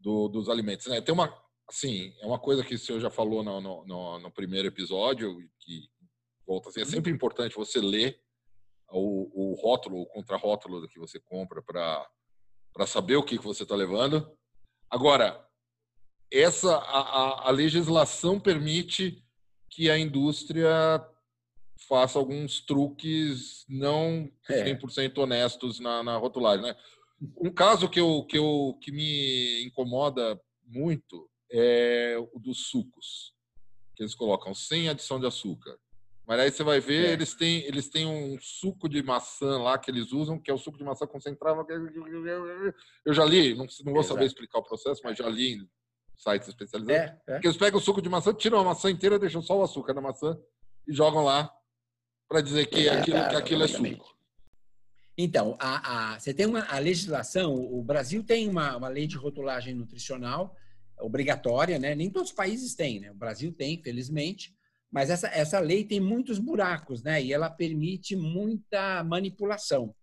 do, dos alimentos. Né? Tem uma, assim, é uma coisa que o senhor já falou no, no, no primeiro episódio, que volta assim, é sempre importante você ler o, o rótulo, o contrarótulo que você compra para saber o que, que você está levando. Agora, essa a, a, a legislação permite que a indústria faça alguns truques não 100% é. honestos na, na rotulagem, né? Um caso que, eu, que, eu, que me incomoda muito é o dos sucos, que eles colocam sem adição de açúcar. Mas aí você vai ver, é. eles, têm, eles têm um suco de maçã lá que eles usam, que é o suco de maçã concentrado. Eu já li, não, não vou Exato. saber explicar o processo, mas já li em sites especializados. É, é. Que eles pegam o suco de maçã, tiram a maçã inteira, deixam só o açúcar da maçã e jogam lá para dizer que é, aquilo, que aquilo é suco. Então, a, a, você tem uma a legislação, o Brasil tem uma, uma lei de rotulagem nutricional obrigatória, né? Nem todos os países têm, né? O Brasil tem, felizmente, Mas essa, essa lei tem muitos buracos, né? E ela permite muita manipulação.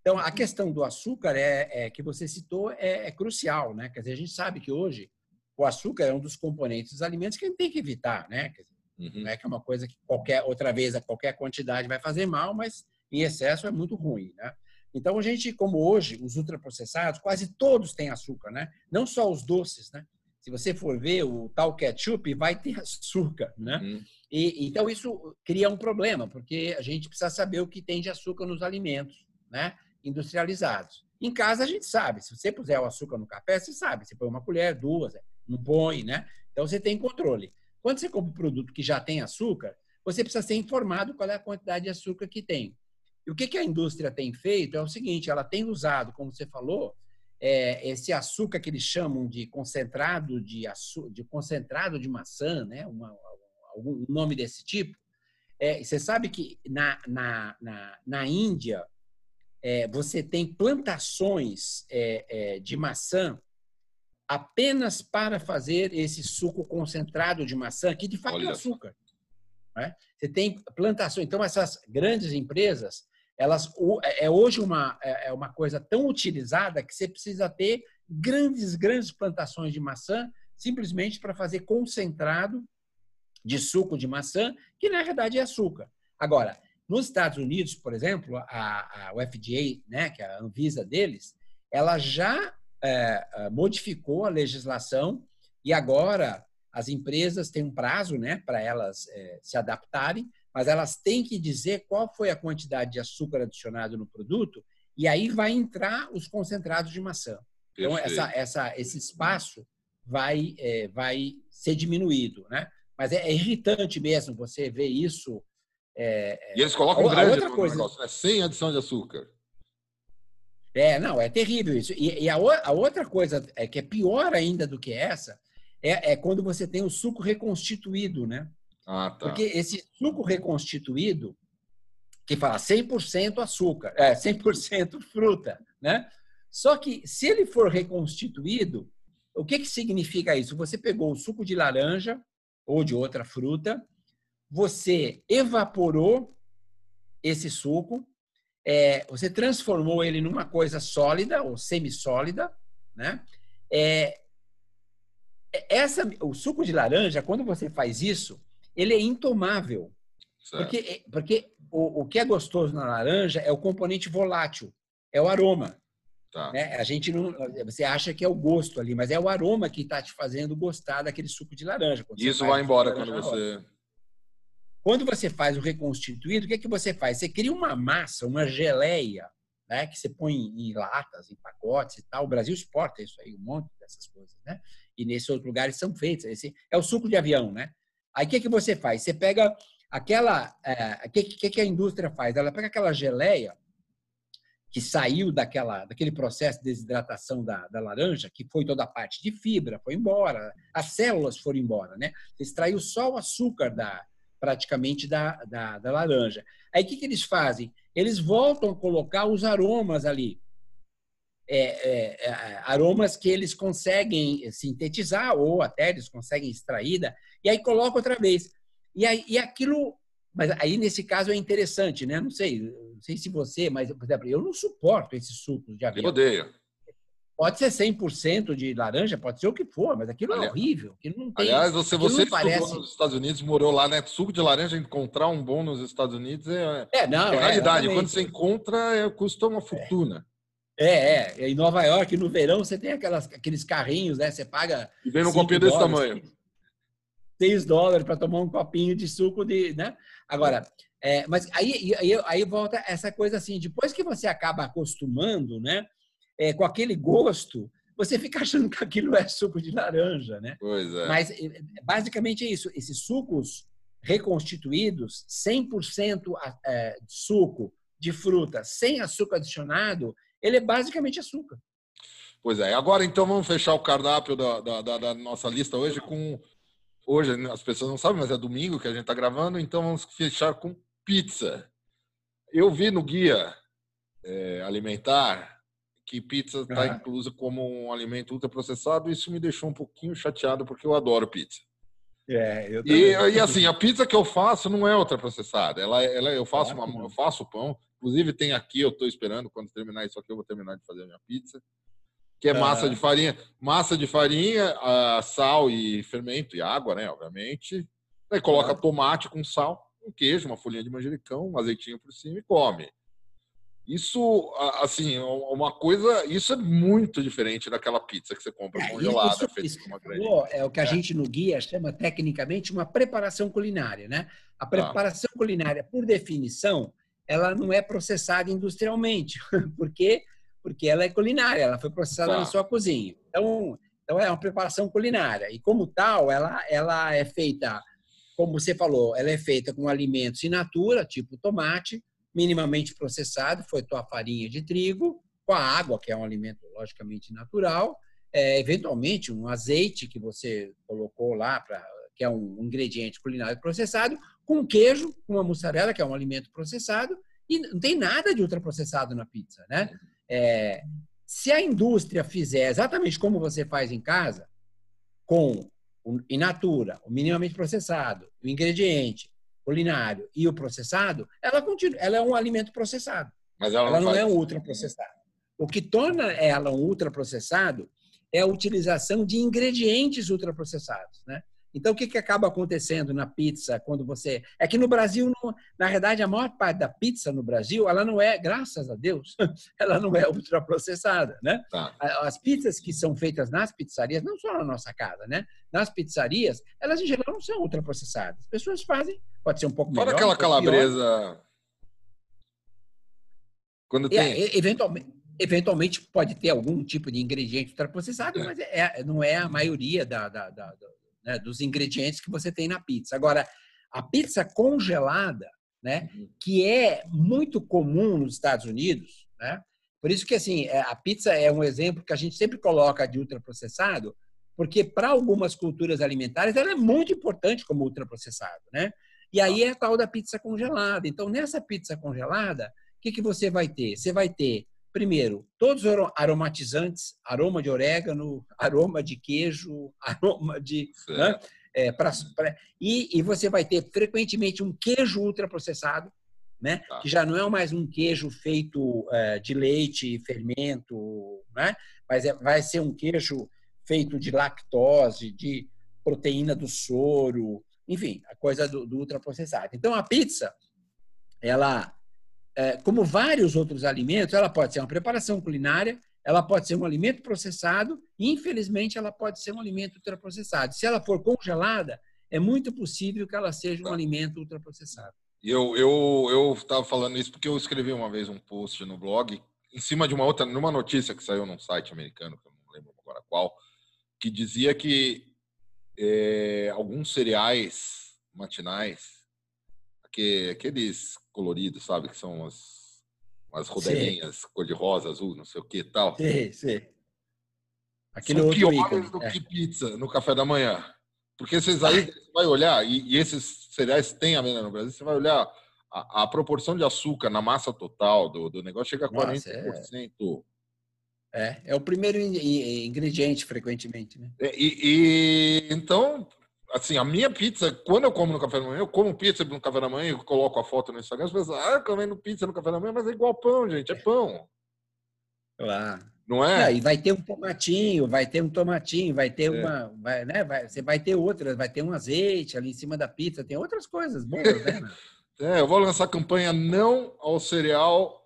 Então, a questão do açúcar é, é que você citou é, é, crucial, né? Quer dizer, a gente sabe que hoje o açúcar é um dos componentes dos alimentos que a gente tem que evitar, né? Dizer, uhum. Não é que é uma coisa que qualquer outra vez a qualquer quantidade vai fazer mal, mas em excesso é muito ruim, né? Então, a gente, como hoje, os ultraprocessados, quase todos têm açúcar, né? Não só os doces, né? Se você for ver o tal ketchup, vai ter açúcar, né? Uhum. E, então, isso cria um problema, porque a gente precisa saber o que tem de açúcar nos alimentos, né? Industrializados. Em casa, a gente sabe. Se você puser o açúcar no café, você sabe. Você põe uma colher, duas, não põe, né? Então, você tem controle. Quando você compra um produto que já tem açúcar, você precisa ser informado qual é a quantidade de açúcar que tem. E o que, que a indústria tem feito é o seguinte: ela tem usado, como você falou, é, esse açúcar que eles chamam de concentrado de, açúcar, de concentrado de maçã, né? Uma, algum nome desse tipo. É, você sabe que na, na, na, na Índia é, você tem plantações é, é, de maçã apenas para fazer esse suco concentrado de maçã, que de fato é Olha. é açúcar. Né? Você tem plantações. Então, essas grandes empresas elas é, é hoje uma, é, é uma coisa tão utilizada que você precisa ter grandes, grandes plantações de maçã simplesmente para fazer concentrado de suco de maçã, que na verdade é açúcar. Agora, nos Estados Unidos, por exemplo, a, a FDA, né, que é a Anvisa deles, ela já é, modificou a legislação e agora as empresas têm um prazo né, para elas é, se adaptarem mas elas têm que dizer qual foi a quantidade de açúcar adicionado no produto e aí vai entrar os concentrados de maçã. Então, essa, essa, esse espaço vai, é, vai ser diminuído, né? Mas é, é, irritante mesmo você ver isso. É, é e eles colocam a, grande outra coisa, negócio, né? sem adição de açúcar. É, não, é terrível isso. E, e a, a, outra coisa é que é pior ainda do que essa é, é quando você tem o suco reconstituído, né? Ah, tá. Porque esse suco reconstituído, que fala 100% açúcar, é 100% fruta, né? Só que se ele for reconstituído, o que, que significa isso? Você pegou o suco de laranja ou de outra fruta, você evaporou esse suco, é, você transformou ele numa coisa sólida ou semissólida, né? É, essa, o suco de laranja, quando você faz isso, ele é intomável. Certo. Porque, porque o, o que é gostoso na laranja é o componente volátil, é o aroma. Tá. Né? A gente não, você acha que é o gosto ali, mas é o aroma que está te fazendo gostar daquele suco de laranja. Isso vai embora quando você. Quando você faz o reconstituído, o que é que você faz? Você cria uma massa, uma geleia, né? Que você põe em latas, em pacotes e tal. O Brasil exporta isso aí, um monte dessas coisas, né? E nesses outros lugares são feitos. Esse é o suco de avião, né? Aí o que, que você faz? Você pega aquela. O é, que, que, que a indústria faz? Ela pega aquela geleia que saiu daquela, daquele processo de desidratação da, da laranja, que foi toda a parte de fibra, foi embora, as células foram embora, né? Extraiu só o açúcar da, praticamente da, da, da laranja. Aí o que, que eles fazem? Eles voltam a colocar os aromas ali. É, é, é, aromas que eles conseguem sintetizar ou até eles conseguem extrair e aí coloca outra vez. E, aí, e aquilo. Mas aí, nesse caso, é interessante, né? Não sei, não sei se você, mas, por exemplo, eu não suporto esses sucos de aveia. Eu odeio. Pode ser 100% de laranja, pode ser o que for, mas aquilo é horrível. Aquilo não tem, aliás, você, você parece... nos Estados Unidos, morou lá, né? Suco de laranja, encontrar um bom nos Estados Unidos é, é, não, é realidade. Quando você encontra, é, custa uma fortuna. É, é. Em Nova York, no verão, você tem aquelas, aqueles carrinhos, né? Você paga. E vem num copinho desse tamanho. 6 dólares para tomar um copinho de suco de, né? Agora, é, mas aí, aí, aí volta essa coisa assim, depois que você acaba acostumando, né, é, com aquele gosto, você fica achando que aquilo é suco de laranja, né? Pois é. Mas é, basicamente é isso, esses sucos reconstituídos, 100% é, suco de fruta, sem açúcar adicionado, ele é basicamente açúcar. Pois é. Agora, então, vamos fechar o cardápio da, da, da nossa lista hoje com Hoje as pessoas não sabem, mas é domingo que a gente está gravando, então vamos fechar com pizza. Eu vi no guia é, alimentar que pizza está uhum. inclusa como um alimento ultraprocessado, e isso me deixou um pouquinho chateado porque eu adoro pizza. É, eu e, e, assim, a pizza que eu faço não é ultraprocessada. Ela, ela, eu, faço uma, eu faço pão. Inclusive, tem aqui, eu estou esperando, quando terminar isso aqui, eu vou terminar de fazer a minha pizza. Que é massa de farinha. Massa de farinha, sal e fermento e água, né? Obviamente. Aí coloca tomate com sal, um queijo, uma folhinha de manjericão, um azeitinho por cima e come. Isso, assim, é uma coisa, isso é muito diferente daquela pizza que você compra é, congelada, isso, feita isso, com uma É o que a é. gente no guia chama tecnicamente uma preparação culinária, né? A tá. preparação ah. culinária, por definição, ela não é processada industrialmente, porque porque ela é culinária, ela foi processada tá. na sua cozinha. Então, então é uma preparação culinária e como tal, ela ela é feita, como você falou, ela é feita com alimentos in natura, tipo tomate, minimamente processado, foi tua farinha de trigo, com a água, que é um alimento logicamente natural, é, eventualmente um azeite que você colocou lá, pra, que é um ingrediente culinário processado, com queijo, com uma mussarela, que é um alimento processado, e não tem nada de ultraprocessado na pizza, né? É, se a indústria fizer exatamente como você faz em casa, com o in natura, o minimamente processado, o ingrediente, culinário e o processado, ela continua, ela é um alimento processado. Mas ela, ela não, não é um ultraprocessado. O que torna ela um ultraprocessado é a utilização de ingredientes ultraprocessados, né? Então, o que, que acaba acontecendo na pizza quando você. É que no Brasil, na verdade, a maior parte da pizza no Brasil, ela não é, graças a Deus, ela não é ultraprocessada. Né? Tá. As pizzas que são feitas nas pizzarias, não só na nossa casa, né? nas pizzarias, elas em geral não são ultraprocessadas. As pessoas fazem, pode ser um pouco melhor. Fora aquela calabresa. Quando tem. É, eventualmente eventualmente pode ter algum tipo de ingrediente ultraprocessado, é. mas é, não é a maioria da, da, da, né, dos ingredientes que você tem na pizza. Agora, a pizza congelada, né, uhum. que é muito comum nos Estados Unidos, né? Por isso que assim, é, a pizza é um exemplo que a gente sempre coloca de ultraprocessado, porque para algumas culturas alimentares ela é muito importante como ultraprocessado, né? E aí é a tal da pizza congelada. Então, nessa pizza congelada, o que, que você vai ter? Você vai ter primeiro, todos aromatizantes, aroma de orégano, aroma de queijo, aroma de. Né? É, pra, pra, e, e, você vai ter frequentemente um queijo ultraprocessado, né? Tá. que já não é mais um queijo feito é, de leite, fermento, né? mas é, vai ser um queijo feito de lactose, de proteína do soro, enfim, a coisa do, do ultraprocessado. Então, a pizza, ela como vários outros alimentos, ela pode ser uma preparação culinária, ela pode ser um alimento processado, e infelizmente ela pode ser um alimento ultraprocessado. Se ela for congelada, é muito possível que ela seja um alimento ultraprocessado. Eu eu eu estava falando isso porque eu escrevi uma vez um post no blog em cima de uma outra, numa notícia que saiu num site americano, que eu não lembro agora qual, que dizia que é, alguns cereais matinais, aqueles coloridos, sabe? Que são as, as rodelinhas cor-de-rosa, azul, não sei o que e tal. Sim, sim. Aquele são piores ícone. do é. que pizza no café da manhã. Porque esses aí, você vai olhar, e, e esses cereais têm a venda no Brasil, você vai olhar a, a, proporção de açúcar na massa total do, do negócio chega a Nossa, 40%. É. é, é o primeiro ingrediente frequentemente, né? É, e, e, então, assim, a minha pizza, quando eu como no café da manhã, eu como pizza no café da manhã, eu coloco a foto no Instagram, as pessoas, ah, comendo pizza no café da manhã, mas é igual pão, gente, é pão. Claro. Não é? e vai ter um tomatinho, vai ter um tomatinho, vai ter é. uma. Vai, né, vai, você vai ter outras, vai ter um azeite ali em cima da pizza, tem outras coisas boas, né? é, eu vou lançar a campanha não ao cereal,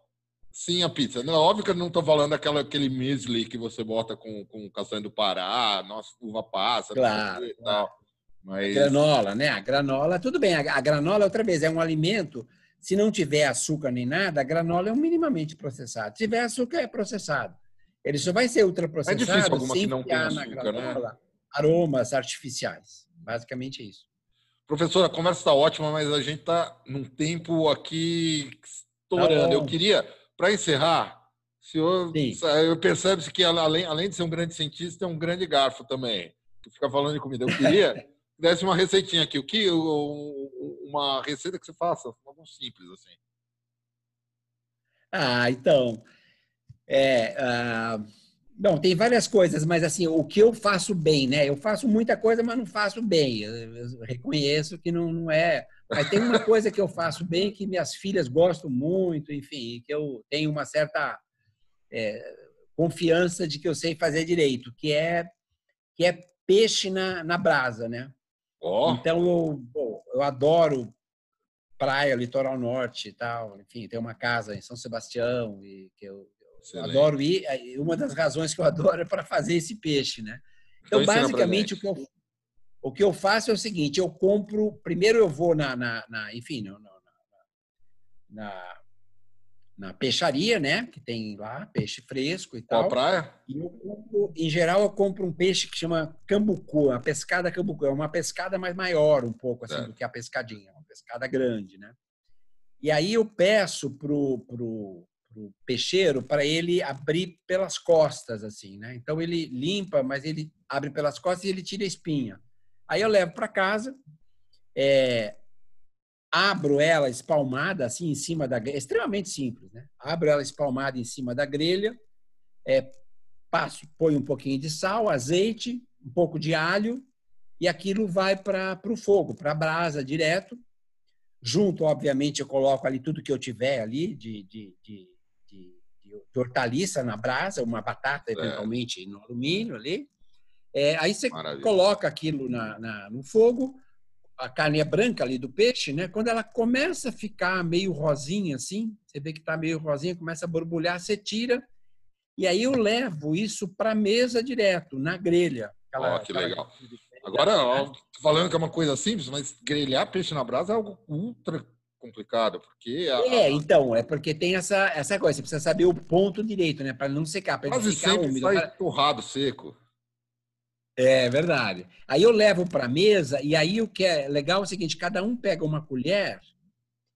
sim à pizza. Não, óbvio que eu não estou falando aquela, aquele muesli que você bota com, com castanha do Pará, nossa, uva passa, claro, e tal. Mas... Granola, né? A granola, tudo bem. A, a granola, outra vez, é um alimento. Se não tiver açúcar nem nada, a granola é um minimamente processado. Se tiver açúcar, é processado. Ele só vai ser ultraprocessado é difícil alguma que não tem açúcar, na né? granola né? aromas artificiais. Basicamente é isso. Professora, a conversa está ótima, mas a gente está num tempo aqui estourando. Tá eu queria, para encerrar, o senhor eu percebe que além, além de ser um grande cientista, é um grande garfo também, que fica falando de comida. Eu queria desse uma receitinha aqui. O que uma receita que você faça, algo simples assim. Ah, então, é, uh, Não, tem várias coisas, mas assim, o que eu faço bem, né? Eu faço muita coisa, mas não faço bem. Eu, eu reconheço que não, não é. Mas tem uma coisa que eu faço bem que minhas filhas gostam muito, enfim, que eu tenho uma certa é, confiança de que eu sei fazer direito, que é que é peixe na, na brasa, né? Oh. Então eu, eu adoro praia, litoral norte e tal. Enfim, tem uma casa em São Sebastião e que eu, eu adoro ir. Uma das razões que eu adoro é para fazer esse peixe, né? Então, então basicamente, o que, eu, o que eu faço é o seguinte: eu compro. Primeiro, eu vou na. na, na enfim, na, na, na, peixaria, né? Que tem lá peixe fresco e tal. Qual praia? E eu compro, em geral, eu compro um peixe que chama cambucu, a pescada cambucu. É uma pescada mais maior, um pouco assim, é. do que a pescadinha pescada grande, né? E aí eu peço pro, pro, pro peixeiro para ele abrir pelas costas, assim, né? Então ele limpa, mas ele abre pelas costas e ele tira a espinha. Aí eu levo para casa, é, abro ela espalmada assim em cima da grelha, extremamente simples, né? Abro ela espalmada em cima da grelha, é, passo, põe um pouquinho de sal, azeite, um pouco de alho e aquilo vai para o fogo, para a brasa direto. Junto, obviamente, eu coloco ali tudo que eu tiver ali de, de, de, de, de hortaliça na brasa, uma batata eventualmente é. no alumínio ali. É, aí você Maravilha. coloca aquilo na, na, no fogo, a carne é branca ali do peixe, né? Quando ela começa a ficar meio rosinha assim, você vê que está meio rosinha, começa a borbulhar, você tira e aí eu levo isso para mesa direto, na grelha. Aquela, oh, que legal. Agora, ó, falando que é uma coisa simples, mas grelhar peixe na brasa é algo ultra complicado, porque... A, é, então, é porque tem essa, essa coisa, você precisa saber o ponto direito, né, para não secar, para Quase ficar sempre úmido. sai torrado, seco. É verdade. Aí eu levo para a mesa, e aí o que é legal é o seguinte, cada um pega uma colher,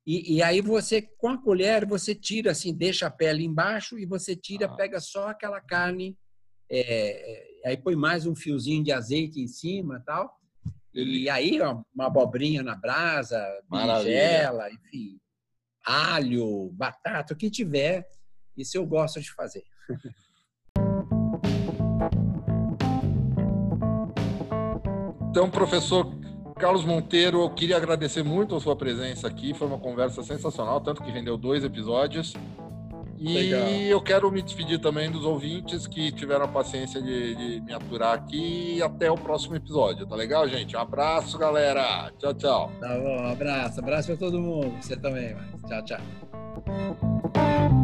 e, e, aí você, com a colher, você tira assim, deixa a pele embaixo, e você tira, ah. pega só aquela carne é, é, aí põe mais um fiozinho de azeite em cima tal. E aí uma abobrinha na brasa, berinjela, enfim, alho, batata, o que tiver. Isso eu gosto de fazer. Então, professor Carlos Monteiro, eu queria agradecer muito a sua presença aqui. Foi uma conversa sensacional, tanto que rendeu dois episódios. E Legal. eu quero me despedir também dos ouvintes que tiveram a paciência de, de, me aturar aqui e até o próximo episódio. Tá legal, gente? Um abraço, galera. Tchau, tchau. Tá bom, um abraço. Abraço para todo mundo. Você também, mas. Tchau, tchau.